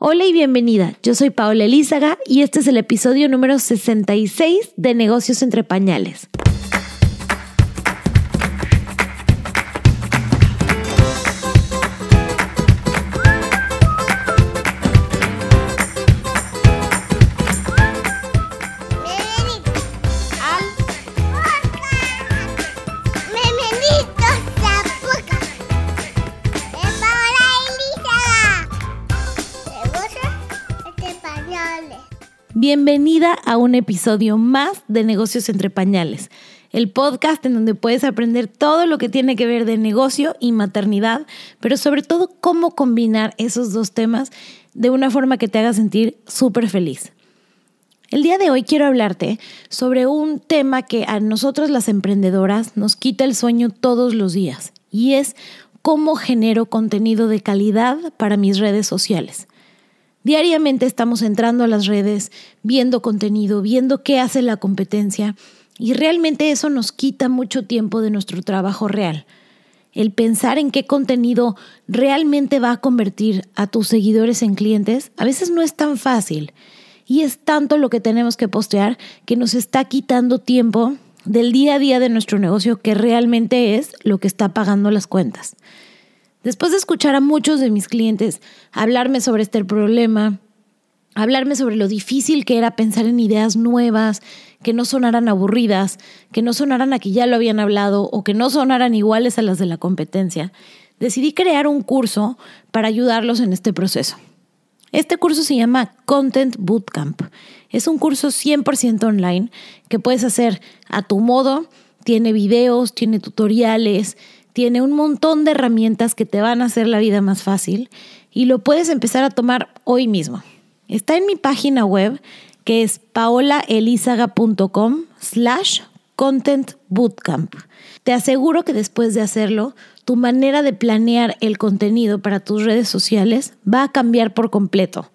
Hola y bienvenida, yo soy Paola Elízaga y este es el episodio número 66 de Negocios entre Pañales. Bienvenida a un episodio más de Negocios entre Pañales, el podcast en donde puedes aprender todo lo que tiene que ver de negocio y maternidad, pero sobre todo cómo combinar esos dos temas de una forma que te haga sentir súper feliz. El día de hoy quiero hablarte sobre un tema que a nosotros las emprendedoras nos quita el sueño todos los días y es cómo genero contenido de calidad para mis redes sociales. Diariamente estamos entrando a las redes, viendo contenido, viendo qué hace la competencia y realmente eso nos quita mucho tiempo de nuestro trabajo real. El pensar en qué contenido realmente va a convertir a tus seguidores en clientes a veces no es tan fácil y es tanto lo que tenemos que postear que nos está quitando tiempo del día a día de nuestro negocio que realmente es lo que está pagando las cuentas. Después de escuchar a muchos de mis clientes hablarme sobre este problema, hablarme sobre lo difícil que era pensar en ideas nuevas, que no sonaran aburridas, que no sonaran a que ya lo habían hablado o que no sonaran iguales a las de la competencia, decidí crear un curso para ayudarlos en este proceso. Este curso se llama Content Bootcamp. Es un curso 100% online que puedes hacer a tu modo. Tiene videos, tiene tutoriales, tiene un montón de herramientas que te van a hacer la vida más fácil y lo puedes empezar a tomar hoy mismo. Está en mi página web que es paolaelizaga.com slash content bootcamp. Te aseguro que después de hacerlo, tu manera de planear el contenido para tus redes sociales va a cambiar por completo.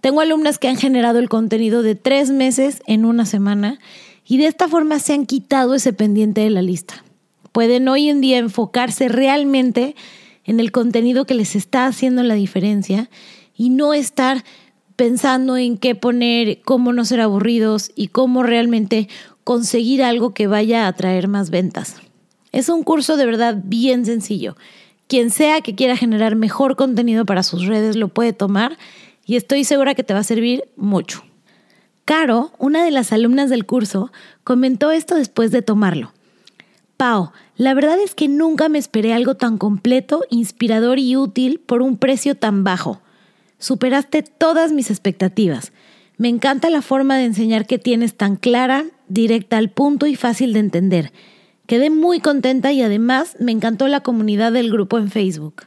Tengo alumnas que han generado el contenido de tres meses en una semana y de esta forma se han quitado ese pendiente de la lista pueden hoy en día enfocarse realmente en el contenido que les está haciendo la diferencia y no estar pensando en qué poner, cómo no ser aburridos y cómo realmente conseguir algo que vaya a traer más ventas. Es un curso de verdad bien sencillo. Quien sea que quiera generar mejor contenido para sus redes lo puede tomar y estoy segura que te va a servir mucho. Caro, una de las alumnas del curso, comentó esto después de tomarlo. Pau, la verdad es que nunca me esperé algo tan completo, inspirador y útil por un precio tan bajo. Superaste todas mis expectativas. Me encanta la forma de enseñar que tienes tan clara, directa al punto y fácil de entender. Quedé muy contenta y además me encantó la comunidad del grupo en Facebook.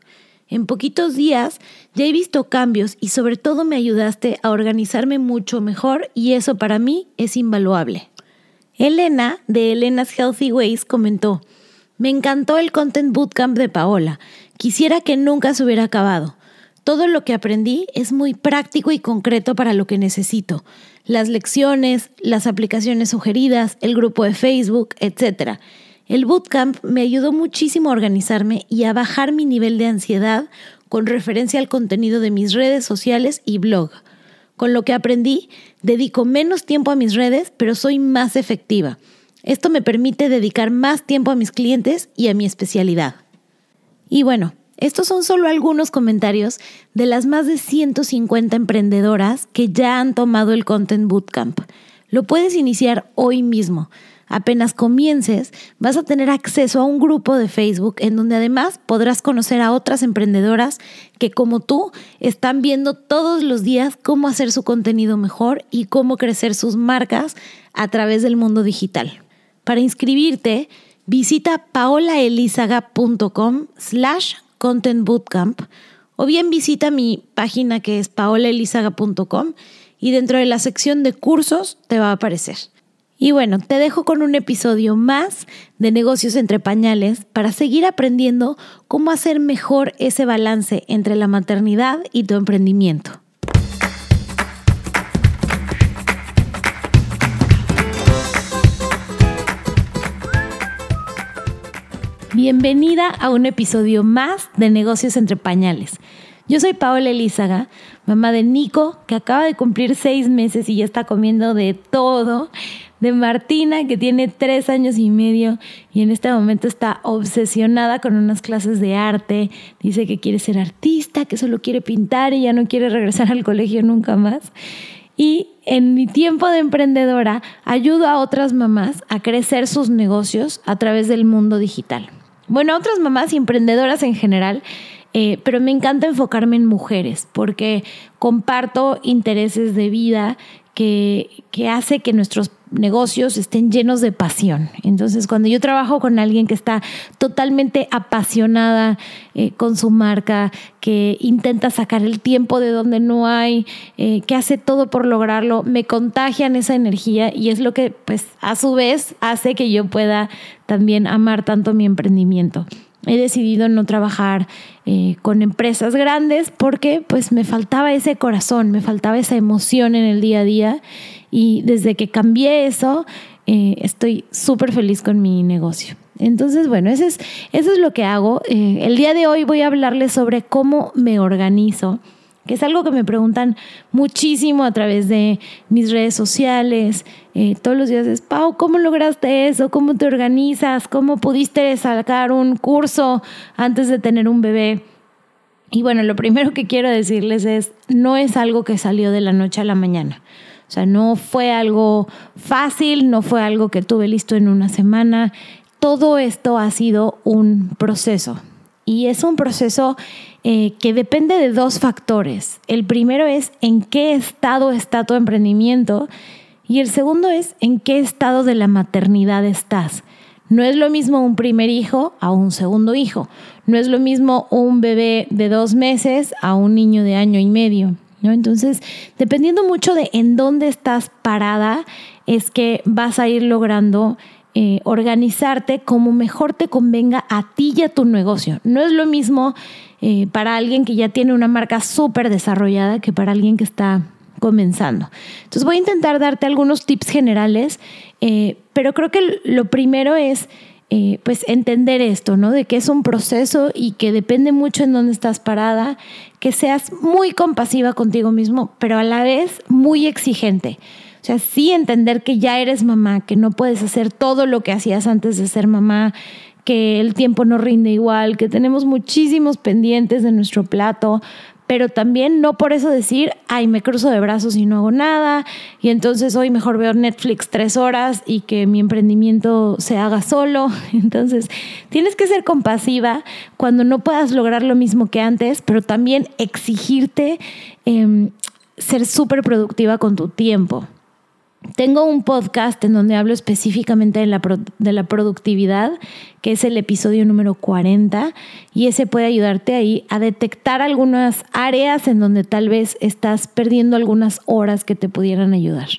En poquitos días ya he visto cambios y sobre todo me ayudaste a organizarme mucho mejor y eso para mí es invaluable. Elena, de Elena's Healthy Ways, comentó, me encantó el Content Bootcamp de Paola. Quisiera que nunca se hubiera acabado. Todo lo que aprendí es muy práctico y concreto para lo que necesito. Las lecciones, las aplicaciones sugeridas, el grupo de Facebook, etc. El bootcamp me ayudó muchísimo a organizarme y a bajar mi nivel de ansiedad con referencia al contenido de mis redes sociales y blog. Con lo que aprendí, dedico menos tiempo a mis redes, pero soy más efectiva. Esto me permite dedicar más tiempo a mis clientes y a mi especialidad. Y bueno, estos son solo algunos comentarios de las más de 150 emprendedoras que ya han tomado el Content Bootcamp. Lo puedes iniciar hoy mismo. Apenas comiences, vas a tener acceso a un grupo de Facebook en donde además podrás conocer a otras emprendedoras que como tú están viendo todos los días cómo hacer su contenido mejor y cómo crecer sus marcas a través del mundo digital. Para inscribirte, visita paolaelizaga.com slash content bootcamp o bien visita mi página que es paolaelizaga.com y dentro de la sección de cursos te va a aparecer. Y bueno, te dejo con un episodio más de negocios entre pañales para seguir aprendiendo cómo hacer mejor ese balance entre la maternidad y tu emprendimiento. Bienvenida a un episodio más de negocios entre pañales. Yo soy Paola Elízaga, mamá de Nico, que acaba de cumplir seis meses y ya está comiendo de todo, de Martina, que tiene tres años y medio y en este momento está obsesionada con unas clases de arte, dice que quiere ser artista, que solo quiere pintar y ya no quiere regresar al colegio nunca más. Y en mi tiempo de emprendedora ayudo a otras mamás a crecer sus negocios a través del mundo digital. Bueno, a otras mamás y emprendedoras en general eh, pero me encanta enfocarme en mujeres porque comparto intereses de vida que, que hace que nuestros negocios estén llenos de pasión. Entonces, cuando yo trabajo con alguien que está totalmente apasionada eh, con su marca, que intenta sacar el tiempo de donde no hay, eh, que hace todo por lograrlo, me contagian esa energía y es lo que, pues, a su vez hace que yo pueda también amar tanto mi emprendimiento he decidido no trabajar eh, con empresas grandes porque pues me faltaba ese corazón, me faltaba esa emoción en el día a día y desde que cambié eso eh, estoy súper feliz con mi negocio. Entonces, bueno, eso es, eso es lo que hago. Eh, el día de hoy voy a hablarles sobre cómo me organizo que es algo que me preguntan muchísimo a través de mis redes sociales. Eh, todos los días es, Pau, ¿cómo lograste eso? ¿Cómo te organizas? ¿Cómo pudiste sacar un curso antes de tener un bebé? Y bueno, lo primero que quiero decirles es, no es algo que salió de la noche a la mañana. O sea, no fue algo fácil, no fue algo que tuve listo en una semana. Todo esto ha sido un proceso. Y es un proceso eh, que depende de dos factores. El primero es en qué estado está tu emprendimiento y el segundo es en qué estado de la maternidad estás. No es lo mismo un primer hijo a un segundo hijo. No es lo mismo un bebé de dos meses a un niño de año y medio. ¿No? Entonces, dependiendo mucho de en dónde estás parada, es que vas a ir logrando eh, organizarte como mejor te convenga a ti y a tu negocio. No es lo mismo eh, para alguien que ya tiene una marca súper desarrollada que para alguien que está comenzando. Entonces voy a intentar darte algunos tips generales, eh, pero creo que lo primero es pues entender esto, ¿no? De que es un proceso y que depende mucho en dónde estás parada, que seas muy compasiva contigo mismo, pero a la vez muy exigente. O sea, sí entender que ya eres mamá, que no puedes hacer todo lo que hacías antes de ser mamá, que el tiempo no rinde igual, que tenemos muchísimos pendientes de nuestro plato, pero también no por eso decir, ay, me cruzo de brazos y no hago nada, y entonces hoy mejor veo Netflix tres horas y que mi emprendimiento se haga solo. Entonces, tienes que ser compasiva cuando no puedas lograr lo mismo que antes, pero también exigirte em, ser súper productiva con tu tiempo. Tengo un podcast en donde hablo específicamente de la, de la, productividad, que es el episodio número 40, y ese puede ayudarte ahí a detectar algunas áreas en donde tal vez estás perdiendo algunas horas que te pudieran ayudar.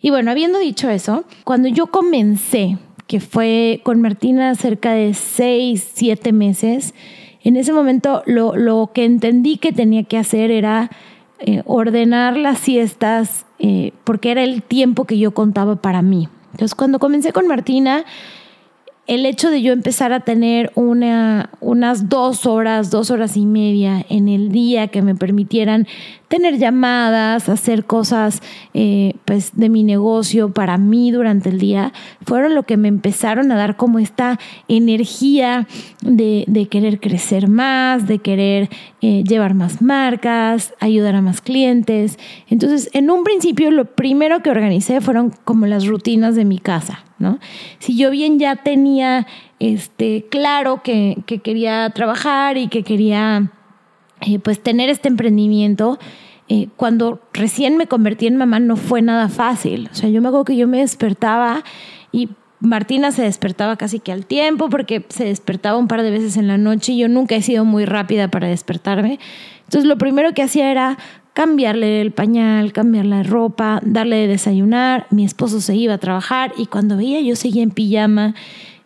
Y bueno, habiendo dicho eso, cuando yo comencé, que fue con Martina cerca de 6, 7 meses, en ese momento lo, lo que entendí que tenía que hacer era eh, ordenar las siestas, eh, porque era el tiempo que yo contaba para mí. Entonces, cuando comencé con Martina, el hecho de yo empezar a tener una, unas dos horas, dos horas y media en el día que me permitieran tener llamadas, hacer cosas eh, pues de mi negocio para mí durante el día, fueron lo que me empezaron a dar como esta energía de, de querer crecer más, de querer eh, llevar más marcas, ayudar a más clientes. Entonces, en un principio lo primero que organicé fueron como las rutinas de mi casa. ¿no? Si yo bien ya tenía este, claro que, quería trabajar y que quería eh, pues tener este emprendimiento, eh, cuando recién me convertí en mamá no fue nada fácil. O sea, yo me acuerdo que yo me despertaba y Martina se despertaba casi que al tiempo porque se despertaba un par de veces en la noche y yo nunca he sido muy rápida para despertarme. Entonces lo primero que hacía era cambiarle el pañal, cambiarle la ropa, darle de desayunar. Mi esposo se iba a trabajar y cuando veía yo seguía en pijama.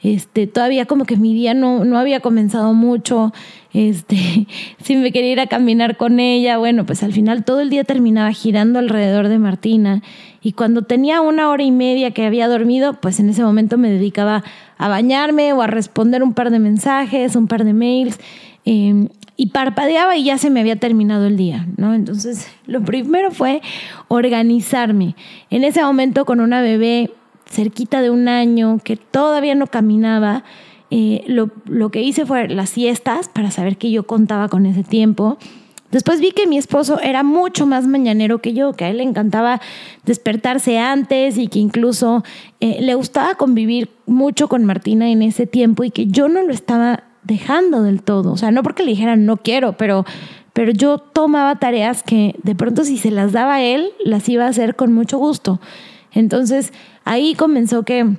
Este, todavía como que mi día no, no había comenzado mucho, este, si me quería ir a caminar con ella, bueno, pues al final todo el día terminaba girando alrededor de Martina y cuando tenía una hora y media que había dormido, pues en ese momento me dedicaba a bañarme o a responder un par de mensajes, un par de mails. Em, y parpadeaba y ya se me había terminado el día, ¿no? Entonces, lo primero fue organizarme. En ese momento con una bebé cerquita de un año que todavía no caminaba, eh, lo, lo que hice fue las siestas para saber que yo contaba con ese tiempo. Después vi que mi esposo era mucho más mañanero que yo, que a él le encantaba despertarse antes y que incluso eh, le gustaba convivir mucho con Martina en ese tiempo y que yo no lo estaba dejando del todo. O sea, no porque le dijeran no quiero, pero, pero yo tomaba tareas que de pronto si se las daba él, las iba a hacer con mucho gusto. Entonces ahí comenzó que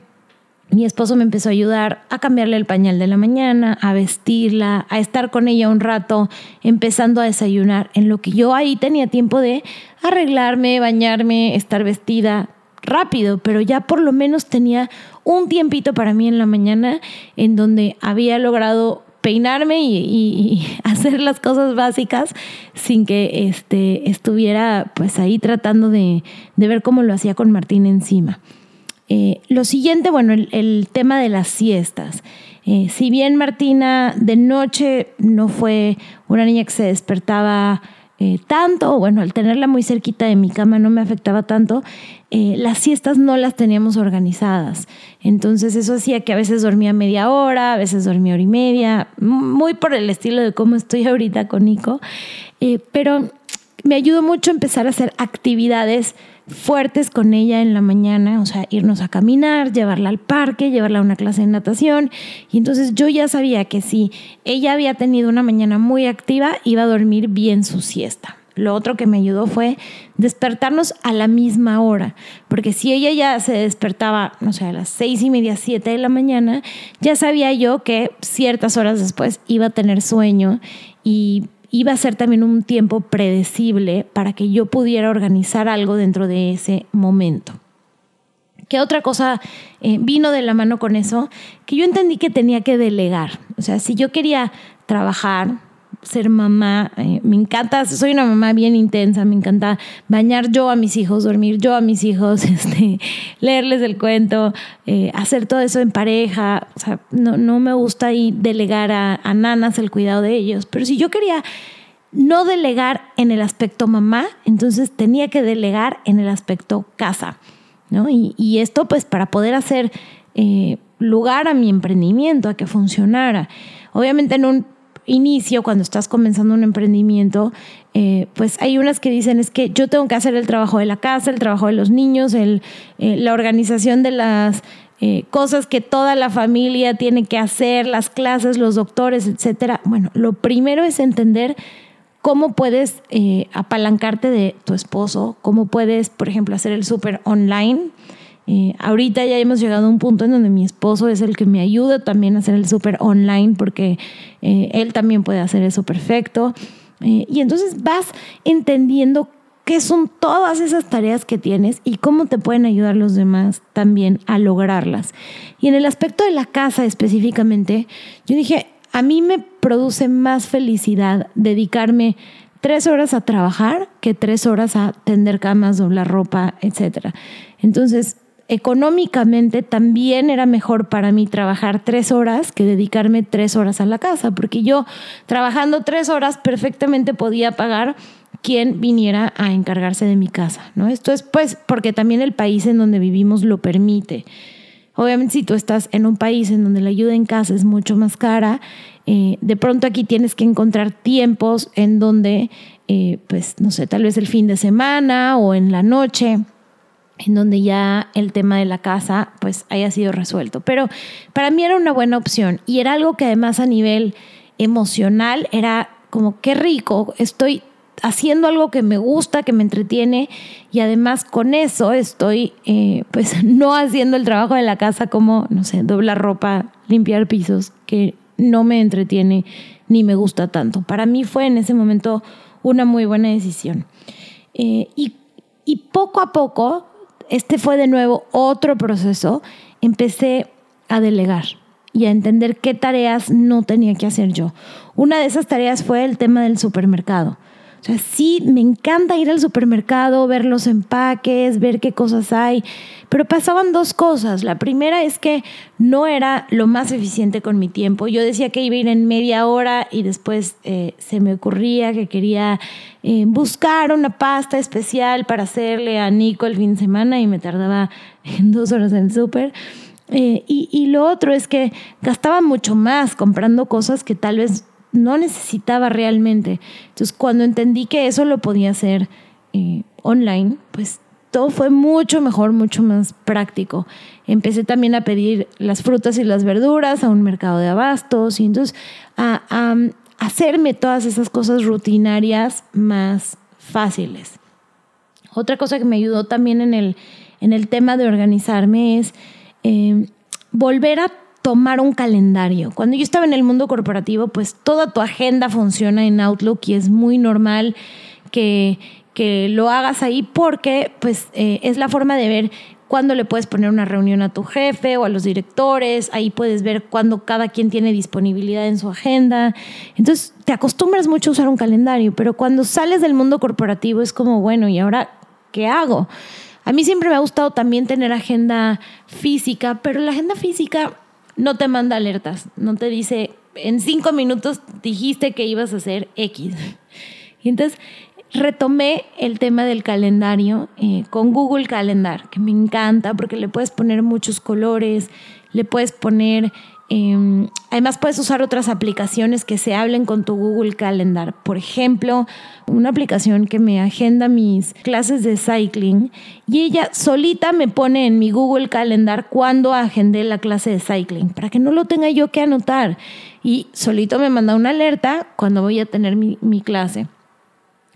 mi esposo me empezó a ayudar a cambiarle el pañal de la mañana, a vestirla, a estar con ella un rato, empezando a desayunar, en lo que yo ahí tenía tiempo de arreglarme, bañarme, estar vestida rápido, pero ya por lo menos tenía un tiempito para mí en la mañana en donde había logrado peinarme y, hacer las cosas básicas sin que este, estuviera pues ahí tratando de, de ver cómo lo hacía con Martín encima. Eh, lo siguiente, bueno, el, tema de las siestas. Eh, si bien Martina de noche no fue una niña que se despertaba eh, tanto, bueno, al tenerla muy cerquita de mi cama no me afectaba tanto, las siestas no las teníamos organizadas. Entonces eso hacía que a veces dormía media hora, a veces dormía hora y media, muy por el estilo de cómo estoy ahorita con Nico. pero me ayudó mucho empezar a hacer actividades fuertes con ella en la mañana, o sea, irnos a caminar, llevarla al parque, llevarla a una clase de natación. Y entonces yo ya sabía que si ella había tenido una mañana muy activa, iba a dormir bien su siesta. Lo otro que me ayudó fue despertarnos a la misma hora, porque si ella ya se despertaba, no sé, a las seis y media, siete de la mañana, ya sabía yo que ciertas horas después iba a tener sueño y iba a ser también un tiempo predecible para que yo pudiera organizar algo dentro de ese momento. ¿Qué otra cosa eh, vino de la mano con eso? Que yo entendí que tenía que delegar. O sea, si yo quería trabajar, ser mamá, eh, me encanta, soy una mamá bien intensa, me encanta bañar yo a mis hijos, dormir yo a mis hijos, este, leerles el cuento, eh, hacer todo eso en pareja, o sea, no, no me gusta ahí delegar a, nanas el cuidado de ellos, pero si yo quería no delegar en el aspecto mamá, entonces tenía que delegar en el aspecto casa, ¿no? Y, y esto pues para poder hacer eh, lugar a mi emprendimiento, a que funcionara. Obviamente en un inicio, cuando estás comenzando un emprendimiento, eh, pues hay unas que dicen es que yo tengo que hacer el trabajo de la casa, el trabajo de los niños, el, eh, la organización de las eh, cosas que toda la familia tiene que hacer, las clases, los doctores, etcétera. Bueno, lo primero es entender cómo puedes apalancarte de tu esposo, cómo puedes, por ejemplo, hacer el súper online. Eh, ahorita ya hemos llegado a un punto en donde mi esposo es el que me ayuda también a hacer el súper online porque eh, él también puede hacer eso perfecto. Eh, y entonces vas entendiendo qué son todas esas tareas que tienes y cómo te pueden ayudar los demás también a lograrlas. Y en el aspecto de la casa específicamente, yo dije, a mí me produce más felicidad dedicarme tres horas a trabajar que tres horas a tender camas, doblar ropa, etc. Entonces, económicamente también era mejor para mí trabajar tres horas que dedicarme tres horas a la casa, porque yo trabajando tres horas perfectamente podía pagar quien viniera a encargarse de mi casa, ¿no? Esto es pues porque también el país en donde vivimos lo permite. Obviamente si tú estás en un país en donde la ayuda en casa es mucho más cara, eh, de pronto aquí tienes que encontrar tiempos en donde, eh, pues, no sé, tal vez el fin de semana o en la noche en donde ya el tema de la casa pues haya sido resuelto. Pero para mí era una buena opción y era algo que además a nivel emocional era como qué rico, estoy haciendo algo que me gusta, que me entretiene y además con eso estoy eh, pues no haciendo el trabajo de la casa como, no sé, doblar ropa, limpiar pisos, que no me entretiene ni me gusta tanto. Para mí fue en ese momento una muy buena decisión. Eh, y, y poco a poco este fue de nuevo otro proceso. Empecé a delegar y a entender qué tareas no tenía que hacer yo. Una de esas tareas fue el tema del supermercado. O sea, sí, me encanta ir al supermercado, ver los empaques, ver qué cosas hay, pero pasaban dos cosas. La primera es que no era lo más eficiente con mi tiempo. Yo decía que iba a ir en media hora y después eh, se me ocurría que quería eh, buscar una pasta especial para hacerle a Nico el fin de semana y me tardaba dos horas en el súper. Eh, y, y lo otro es que gastaba mucho más comprando cosas que tal vez no necesitaba realmente. Entonces, cuando entendí que eso lo podía hacer eh, online, pues todo fue mucho mejor, mucho más práctico. Empecé también a pedir las frutas y las verduras a un mercado de abastos y entonces a, hacerme todas esas cosas rutinarias más fáciles. Otra cosa que me ayudó también en el, en el tema de organizarme es eh, volver a tomar un calendario. Cuando yo estaba en el mundo corporativo, pues toda tu agenda funciona en Outlook y es muy normal que, que lo hagas ahí porque pues eh, es la forma de ver cuándo le puedes poner una reunión a tu jefe o a los directores, ahí puedes ver cuándo cada quien tiene disponibilidad en su agenda. Entonces te acostumbras mucho a usar un calendario, pero cuando sales del mundo corporativo es como, bueno, ¿y ahora qué hago? A mí siempre me ha gustado también tener agenda física, pero la agenda física no te manda alertas, no te dice, en cinco minutos dijiste que ibas a hacer X. Y entonces retomé el tema del calendario eh, con Google Calendar, que me encanta porque le puedes poner muchos colores, le puedes poner Em, además puedes usar otras aplicaciones que se hablen con tu Google Calendar. Por ejemplo, una aplicación que me agenda mis clases de cycling y ella solita me pone en mi Google Calendar cuando agendé la clase de cycling para que no lo tenga yo que anotar. Y solito me manda una alerta cuando voy a tener mi, mi clase.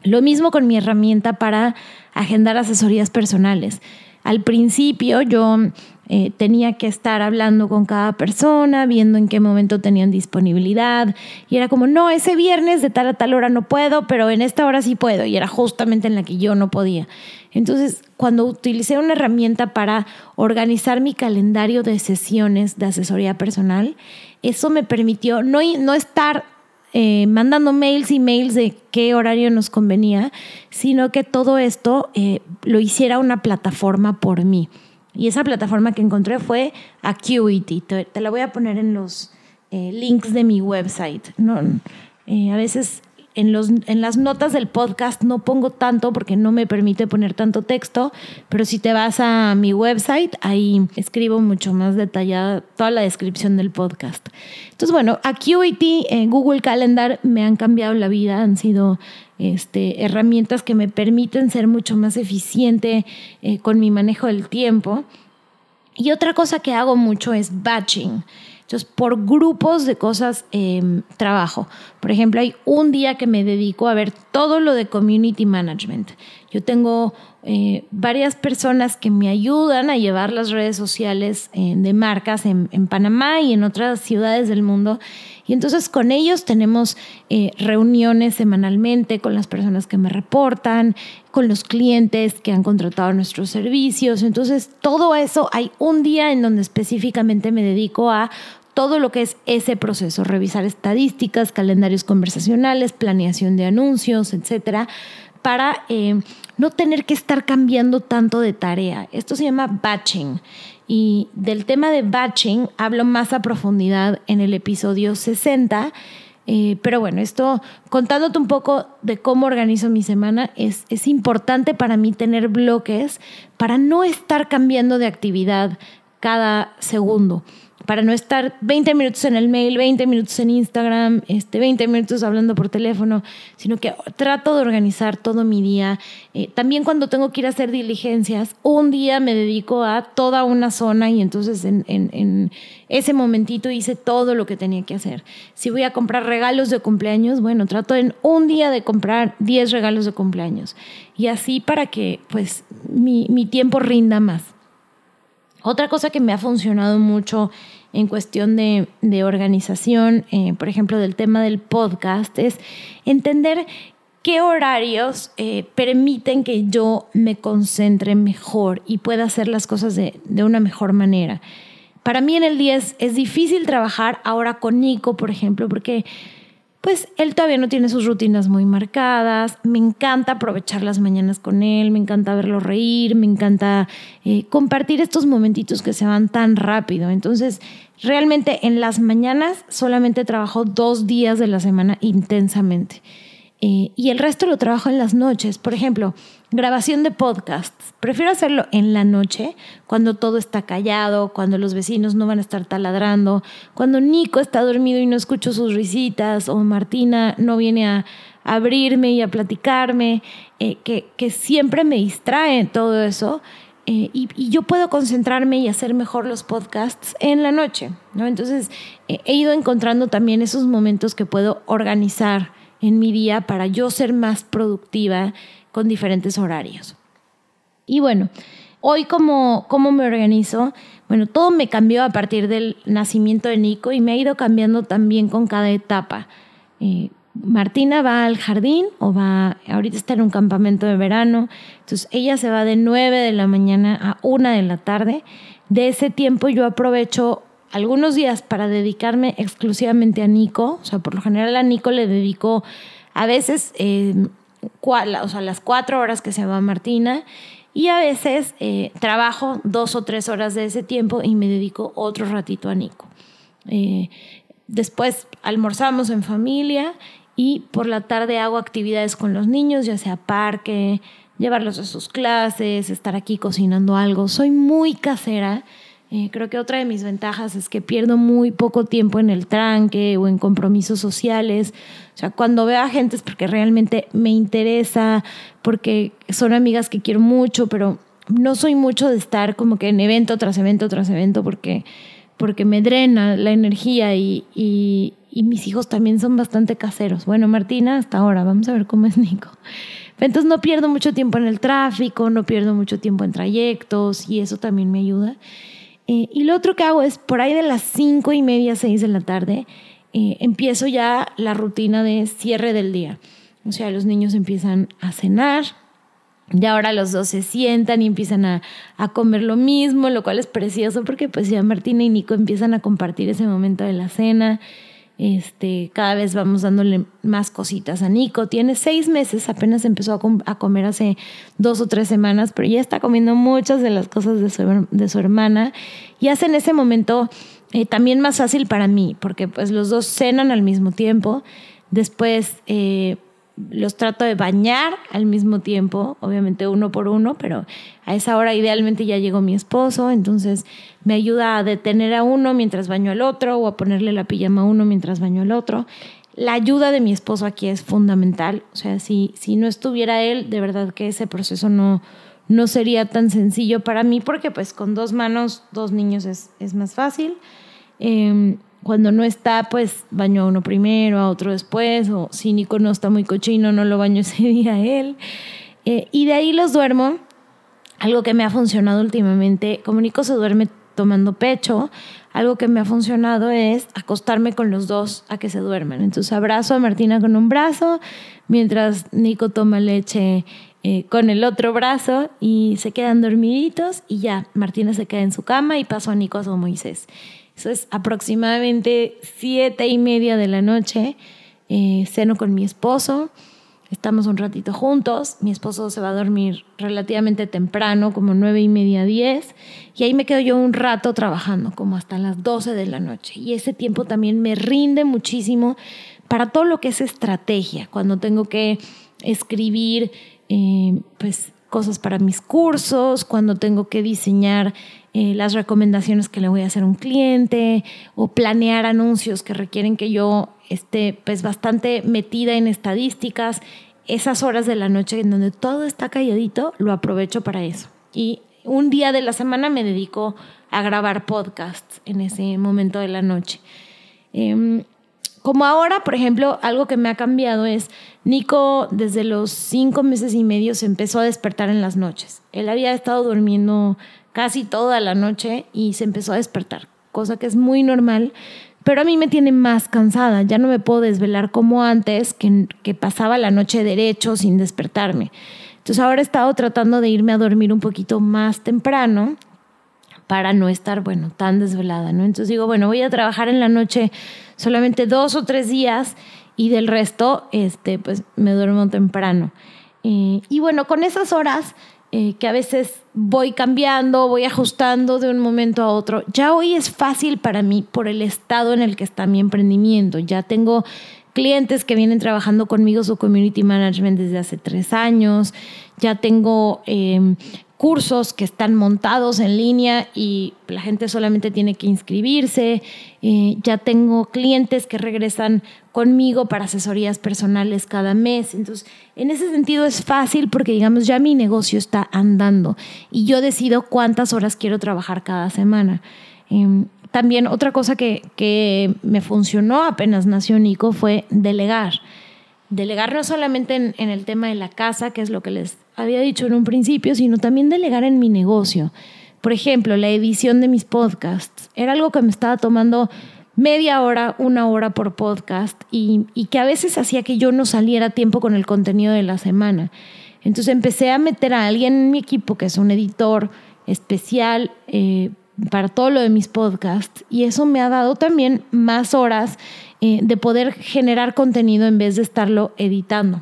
Lo mismo con mi herramienta para agendar asesorías personales. Al principio yo eh, tenía que estar hablando con cada persona, viendo en qué momento tenían disponibilidad. Y era como, no, ese viernes de tal a tal hora no puedo, pero en esta hora sí puedo. Y era justamente en la que yo no podía. Entonces, cuando utilicé una herramienta para organizar mi calendario de sesiones de asesoría personal, eso me permitió no, no estar eh, mandando mails y mails de qué horario nos convenía, sino que todo esto eh, lo hiciera una plataforma por mí. Y esa plataforma que encontré fue Acuity. Te, la voy a poner en los eh, links de mi website. No, eh, a veces en, los, en las notas del podcast no pongo tanto porque no me permite poner tanto texto, pero si te vas a mi website, ahí escribo mucho más detallada toda la descripción del podcast. Entonces, bueno, Acuity, en Google Calendar me han cambiado la vida, han sido este, herramientas que me permiten ser mucho más eficiente eh, con mi manejo del tiempo. Y otra cosa que hago mucho es batching. Entonces, por grupos de cosas em, trabajo. Por ejemplo, hay un día que me dedico a ver todo lo de community management. Yo tengo eh, varias personas que me ayudan a llevar las redes sociales eh, de marcas en, en Panamá y en otras ciudades del mundo. Y entonces con ellos tenemos eh, reuniones semanalmente con las personas que me reportan, con los clientes que han contratado nuestros servicios. Entonces todo eso, hay un día en donde específicamente me dedico a todo lo que es ese proceso, revisar estadísticas, calendarios conversacionales, planeación de anuncios, etcétera, para eh, no tener que estar cambiando tanto de tarea. Esto se llama batching. Y del tema de batching hablo más a profundidad en el episodio 60. Eh, pero bueno, esto contándote un poco de cómo organizo mi semana, es, es importante para mí tener bloques para no estar cambiando de actividad cada segundo para no estar 20 minutos en el mail, 20 minutos en Instagram, este, 20 minutos hablando por teléfono, sino que trato de organizar todo mi día. Eh, también cuando tengo que ir a hacer diligencias, un día me dedico a toda una zona y entonces en, ese momentito hice todo lo que tenía que hacer. Si voy a comprar regalos de cumpleaños, bueno, trato en un día de comprar 10 regalos de cumpleaños. Y así para que pues mi tiempo rinda más. Otra cosa que me ha funcionado mucho en cuestión de, organización, eh, por ejemplo, del tema del podcast, es entender qué horarios eh, permiten que yo me concentre mejor y pueda hacer las cosas de, una mejor manera. Para mí en el 10 es difícil trabajar ahora con Nico, por ejemplo, porque pues él todavía no tiene sus rutinas muy marcadas. Me encanta aprovechar las mañanas con él, me encanta verlo reír, me encanta eh, compartir estos momentitos que se van tan rápido. Entonces, realmente en las mañanas solamente trabajo dos días de la semana intensamente. Eh, y el resto lo trabajo en las noches. Por ejemplo, grabación de podcasts. Prefiero hacerlo en la noche, cuando todo está callado, cuando los vecinos no van a estar taladrando, cuando Nico está dormido y no escucho sus risitas, o Martina no viene a abrirme y a platicarme, eh, que, que, siempre me distrae todo eso. Eh, y, yo puedo concentrarme y hacer mejor los podcasts en la noche, ¿no? Entonces he ido encontrando también esos momentos que puedo organizar en mi día para yo ser más productiva con diferentes horarios. Y bueno, hoy cómo, cómo me organizo, bueno, todo me cambió a partir del nacimiento de Nico y me ha ido cambiando también con cada etapa. Eh, Martina va al jardín o va, ahorita está en un campamento de verano, entonces ella se va de 9 de la mañana a 1 de la tarde. De ese tiempo yo aprovecho algunos días para dedicarme exclusivamente a Nico, o sea, por lo general a Nico le dedico a veces eh, o sea, las cuatro horas que se va Martina y a veces eh, trabajo dos o tres horas de ese tiempo y me dedico otro ratito a Nico. Eh, después almorzamos en familia y por la tarde hago actividades con los niños, ya sea parque, llevarlos a sus clases, estar aquí cocinando algo. Soy muy casera eh, creo que otra de mis ventajas es que pierdo muy poco tiempo en el tranque o en compromisos sociales. O sea, cuando veo a gente es porque realmente me interesa, porque son amigas que quiero mucho, pero no soy mucho de estar como que en evento tras evento tras evento porque, porque me drena la energía y, y, y mis hijos también son bastante caseros. Bueno, Martina, hasta ahora, vamos a ver cómo es Nico. Entonces no pierdo mucho tiempo en el tráfico, no pierdo mucho tiempo en trayectos y eso también me ayuda. Eh, y lo otro que hago es, por ahí de las cinco y media, seis de la tarde, eh, empiezo ya la rutina de cierre del día. O sea, los niños empiezan a cenar, y ahora los dos se sientan y empiezan a, a, comer lo mismo, lo cual es precioso porque pues ya Martina y Nico empiezan a compartir ese momento de la cena. Este, cada vez vamos dándole más cositas a Nico. Tiene seis meses, apenas empezó a, comer hace dos o tres semanas, pero ya está comiendo muchas de las cosas de su, de su hermana. Y hace en ese momento eh, también más fácil para mí, porque pues los dos cenan al mismo tiempo. Después eh, los trato de bañar al mismo tiempo, obviamente uno por uno, pero a esa hora idealmente ya llegó mi esposo, entonces me ayuda a detener a uno mientras baño al otro o a ponerle la pijama a uno mientras baño al otro. La ayuda de mi esposo aquí es fundamental, o sea, si, si no estuviera él, de verdad que ese proceso no, no sería tan sencillo para mí porque pues con dos manos, dos niños es, es más fácil. Eh, cuando no está, pues baño a uno primero, a otro después, o si Nico no está muy cochino, no lo baño ese día a él. Eh, y de ahí los duermo. Algo que me ha funcionado últimamente, como Nico se duerme tomando pecho, algo que me ha funcionado es acostarme con los dos a que se duerman. Entonces abrazo a Martina con un brazo, mientras Nico toma leche eh, con el otro brazo y se quedan dormiditos y ya, Martina se queda en su cama y paso a Nico a su Moisés. Eso es aproximadamente siete y media de la noche. Eh, ceno con mi esposo. Estamos un ratito juntos. Mi esposo se va a dormir relativamente temprano, como nueve y media, diez. Y ahí me quedo yo un rato trabajando, como hasta las doce de la noche. Y ese tiempo también me rinde muchísimo para todo lo que es estrategia. Cuando tengo que escribir, eh, pues cosas para mis cursos, cuando tengo que diseñar eh, las recomendaciones que le voy a hacer a un cliente o planear anuncios que requieren que yo esté pues bastante metida en estadísticas. Esas horas de la noche en donde todo está calladito, lo aprovecho para eso. Y un día de la semana me dedico a grabar podcasts en ese momento de la noche. Em, como ahora, por ejemplo, algo que me ha cambiado es, Nico desde los cinco meses y medio se empezó a despertar en las noches. Él había estado durmiendo casi toda la noche y se empezó a despertar, cosa que es muy normal, pero a mí me tiene más cansada, ya no me puedo desvelar como antes, que, que pasaba la noche derecho sin despertarme. Entonces ahora he estado tratando de irme a dormir un poquito más temprano para no estar, bueno, tan desvelada, ¿no? Entonces digo, bueno, voy a trabajar en la noche solamente dos o tres días y del resto, este, pues me duermo temprano. Eh, y bueno, con esas horas eh, que a veces voy cambiando, voy ajustando de un momento a otro, ya hoy es fácil para mí por el estado en el que está mi emprendimiento. Ya tengo clientes que vienen trabajando conmigo su community management desde hace tres años, ya tengo eh, cursos que están montados en línea y la gente solamente tiene que inscribirse. Eh, ya tengo clientes que regresan conmigo para asesorías personales cada mes. Entonces, en ese sentido es fácil porque, digamos, ya mi negocio está andando y yo decido cuántas horas quiero trabajar cada semana. Em, también otra cosa que, que me funcionó apenas nació Nico fue delegar. Delegar no solamente en, el tema de la casa, que es lo que les había dicho en un principio, sino también delegar en mi negocio. Por ejemplo, la edición de mis podcasts. Era algo que me estaba tomando media hora, una hora por podcast y, que a veces hacía que yo no saliera tiempo con el contenido de la semana. Entonces empecé a meter a alguien en mi equipo que es un editor especial eh, para todo lo de mis podcasts y eso me ha dado también más horas eh, de poder generar contenido en vez de estarlo editando.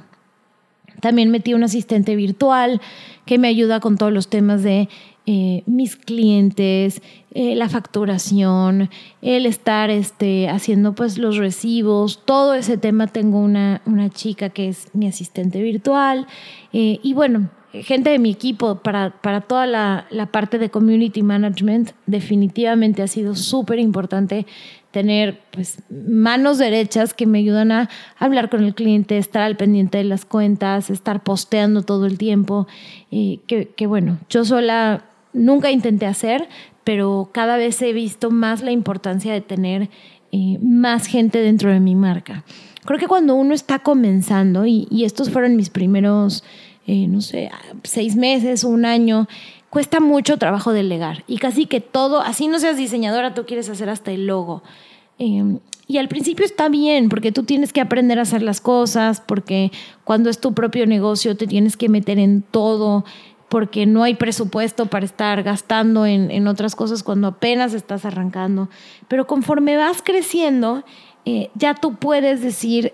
También metí un asistente virtual que me ayuda con todos los temas de eh, mis clientes, eh, la facturación, el estar este, haciendo pues los recibos, todo ese tema. Tengo una, una chica que es mi asistente virtual y bueno, gente de mi equipo para, para toda la, la, parte de community management definitivamente ha sido súper importante tener pues, manos derechas que me ayudan a hablar con el cliente, estar al pendiente de las cuentas, estar posteando todo el tiempo, eh, que, bueno, yo sola nunca intenté hacer, pero cada vez he visto más la importancia de tener eh, más gente dentro de mi marca. Creo que cuando uno está comenzando, y, estos fueron mis primeros, eh, no sé, seis meses, un año, cuesta mucho trabajo delegar y casi que todo, así no seas diseñadora, tú quieres hacer hasta el logo. Em, y al principio está bien, porque tú tienes que aprender a hacer las cosas, porque cuando es tu propio negocio te tienes que meter en todo, porque no hay presupuesto para estar gastando en, en otras cosas cuando apenas estás arrancando. Pero conforme vas creciendo, eh, ya tú puedes decir,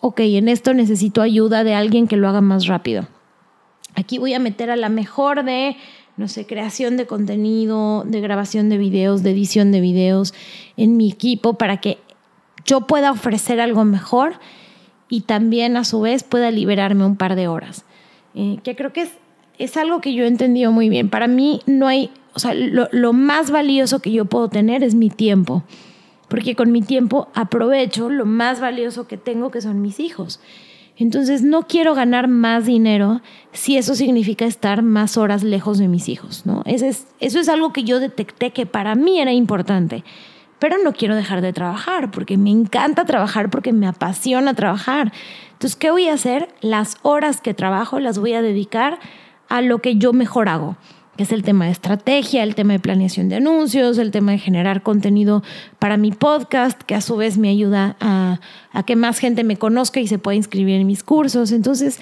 ok, en esto necesito ayuda de alguien que lo haga más rápido. Aquí voy a meter a la mejor de no sé, creación de contenido, de grabación de videos, de edición de videos en mi equipo para que yo pueda ofrecer algo mejor y también a su vez pueda liberarme un par de horas. Eh, que creo que es, es algo que yo he entendido muy bien. Para mí no hay, o sea, lo, lo más valioso que yo puedo tener es mi tiempo, porque con mi tiempo aprovecho lo más valioso que tengo, que son mis hijos. Entonces no quiero ganar más dinero si eso significa estar más horas lejos de mis hijos, ¿no? Eso es, eso es algo que yo detecté que para mí era importante, pero no quiero dejar de trabajar porque me encanta trabajar, porque me apasiona trabajar. Entonces, ¿qué voy a hacer? Las horas que trabajo las voy a dedicar a lo que yo mejor hago que es el tema de estrategia, el tema de planeación de anuncios, el tema de generar contenido para mi podcast, que a su vez me ayuda a, que más gente me conozca y se pueda inscribir en mis cursos. Entonces,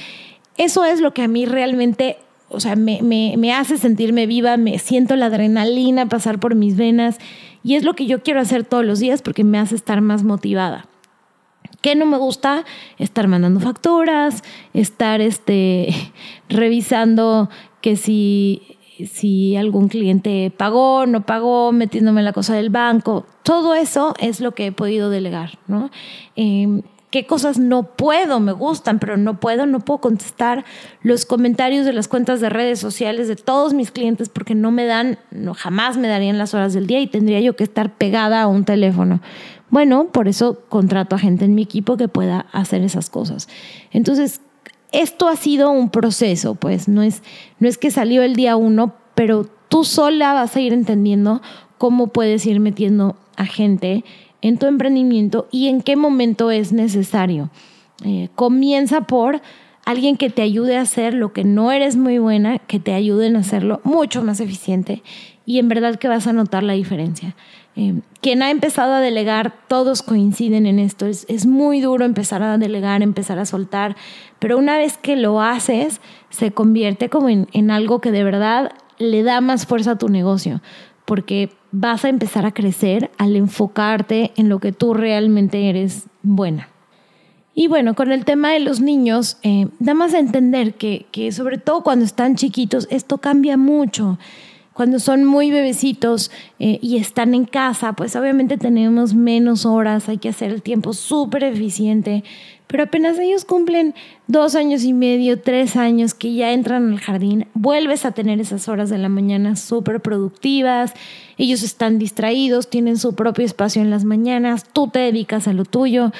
eso es lo que a mí realmente, o sea, me, hace sentirme viva, me siento la adrenalina pasar por mis venas y es lo que yo quiero hacer todos los días porque me hace estar más motivada. ¿Qué no me gusta? Estar mandando facturas, estar este, revisando que si si algún cliente pagó, no pagó, metiéndome la cosa del banco. Todo eso es lo que he podido delegar, ¿no? Em, qué cosas no puedo, me gustan, pero no puedo, no puedo contestar los comentarios de las cuentas de redes sociales de todos mis clientes porque no me dan, no jamás me darían las horas del día y tendría yo que estar pegada a un teléfono. Bueno, por eso contrato a gente en mi equipo que pueda hacer esas cosas. Entonces, esto ha sido un proceso, pues no es, no es que salió el día uno, pero tú sola vas a ir entendiendo cómo puedes ir metiendo a gente en tu emprendimiento y en qué momento es necesario. Eh, comienza por alguien que te ayude a hacer lo que no eres muy buena, que te ayuden a hacerlo mucho más eficiente y en verdad que vas a notar la diferencia. Eh, quien ha empezado a delegar, todos coinciden en esto. Es, es, muy duro empezar a delegar, empezar a soltar, pero una vez que lo haces, se convierte como en, en algo que de verdad le da más fuerza a tu negocio, porque vas a empezar a crecer al enfocarte en lo que tú realmente eres buena. Y bueno, con el tema de los niños, eh, da más a entender que, que sobre todo cuando están chiquitos, esto cambia mucho cuando son muy bebecitos eh, y están en casa, pues obviamente tenemos menos horas, hay que hacer el tiempo súper eficiente, pero apenas ellos cumplen dos años y medio, tres años que ya entran al jardín, vuelves a tener esas horas de la mañana súper productivas, ellos están distraídos, tienen su propio espacio en las mañanas, tú te dedicas a lo tuyo.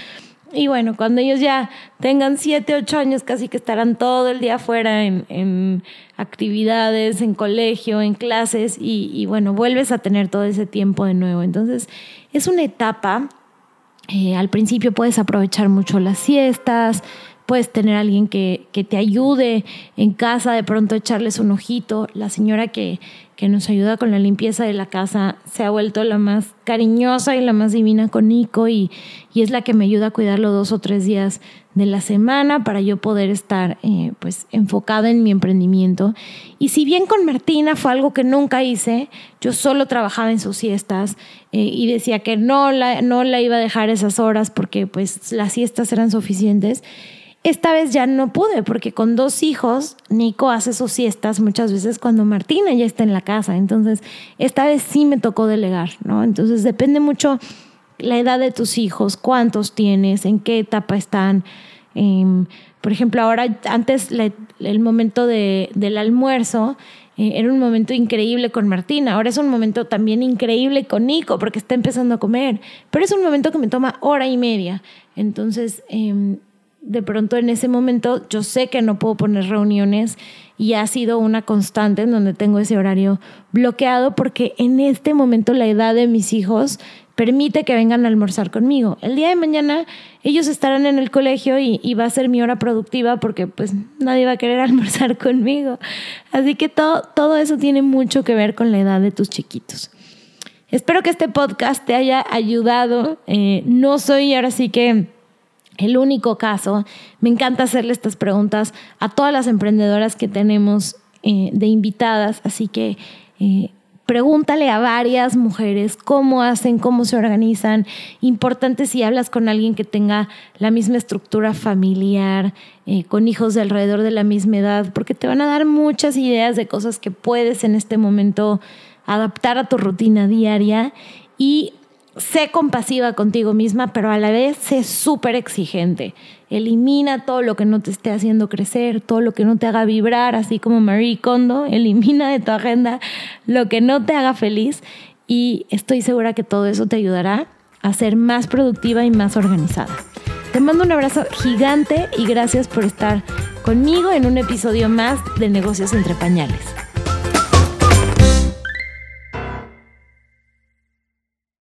Y bueno, cuando ellos ya tengan siete, ocho años, casi que estarán todo el día afuera en, actividades, en colegio, en clases, y, bueno, vuelves a tener todo ese tiempo de nuevo. Entonces, es una etapa. Eh, al principio puedes aprovechar mucho las siestas, puedes tener alguien que, que, te ayude en casa, de pronto echarles un ojito. La señora que, que nos ayuda con la limpieza de la casa, se ha vuelto la más cariñosa y la más divina con Nico y, y es la que me ayuda a cuidarlo dos o tres días de la semana para yo poder estar eh, pues enfocada en mi emprendimiento. Y si bien con Martina fue algo que nunca hice, yo solo trabajaba en sus siestas eh, y decía que no la, no la iba a dejar esas horas porque pues las siestas eran suficientes. Esta vez ya no pude porque con dos hijos, Nico hace sus siestas muchas veces cuando Martina ya está en la casa. Entonces, esta vez sí me tocó delegar, ¿no? Entonces, depende mucho la edad de tus hijos, cuántos tienes, en qué etapa están. Em, por ejemplo, ahora, antes el momento del almuerzo eh, era un momento increíble con Martina. Ahora es un momento también increíble con Nico porque está empezando a comer. Pero es un momento que me toma hora y media. Entonces, em, de pronto en ese momento yo sé que no puedo poner reuniones y ha sido una constante en donde tengo ese horario bloqueado porque en este momento la edad de mis hijos permite que vengan a almorzar conmigo. El día de mañana ellos estarán en el colegio y, va a ser mi hora productiva porque pues nadie va a querer almorzar conmigo. Así que todo, todo eso tiene mucho que ver con la edad de tus chiquitos. Espero que este podcast te haya ayudado. Eh, no soy ahora sí que el único caso. Me encanta hacerle estas preguntas a todas las emprendedoras que tenemos eh, de invitadas, así que eh, pregúntale a varias mujeres cómo hacen, cómo se organizan. Importante si hablas con alguien que tenga la misma estructura familiar, eh, con hijos de alrededor de la misma edad, porque te van a dar muchas ideas de cosas que puedes en este momento adaptar a tu rutina diaria y sé compasiva contigo misma, pero a la vez sé súper exigente. Elimina todo lo que no te esté haciendo crecer, todo lo que no te haga vibrar, así como Marie Kondo, elimina de tu agenda lo que no te haga feliz y estoy segura que todo eso te ayudará a ser más productiva y más organizada. Te mando un abrazo gigante y gracias por estar conmigo en un episodio más de Negocios entre Pañales.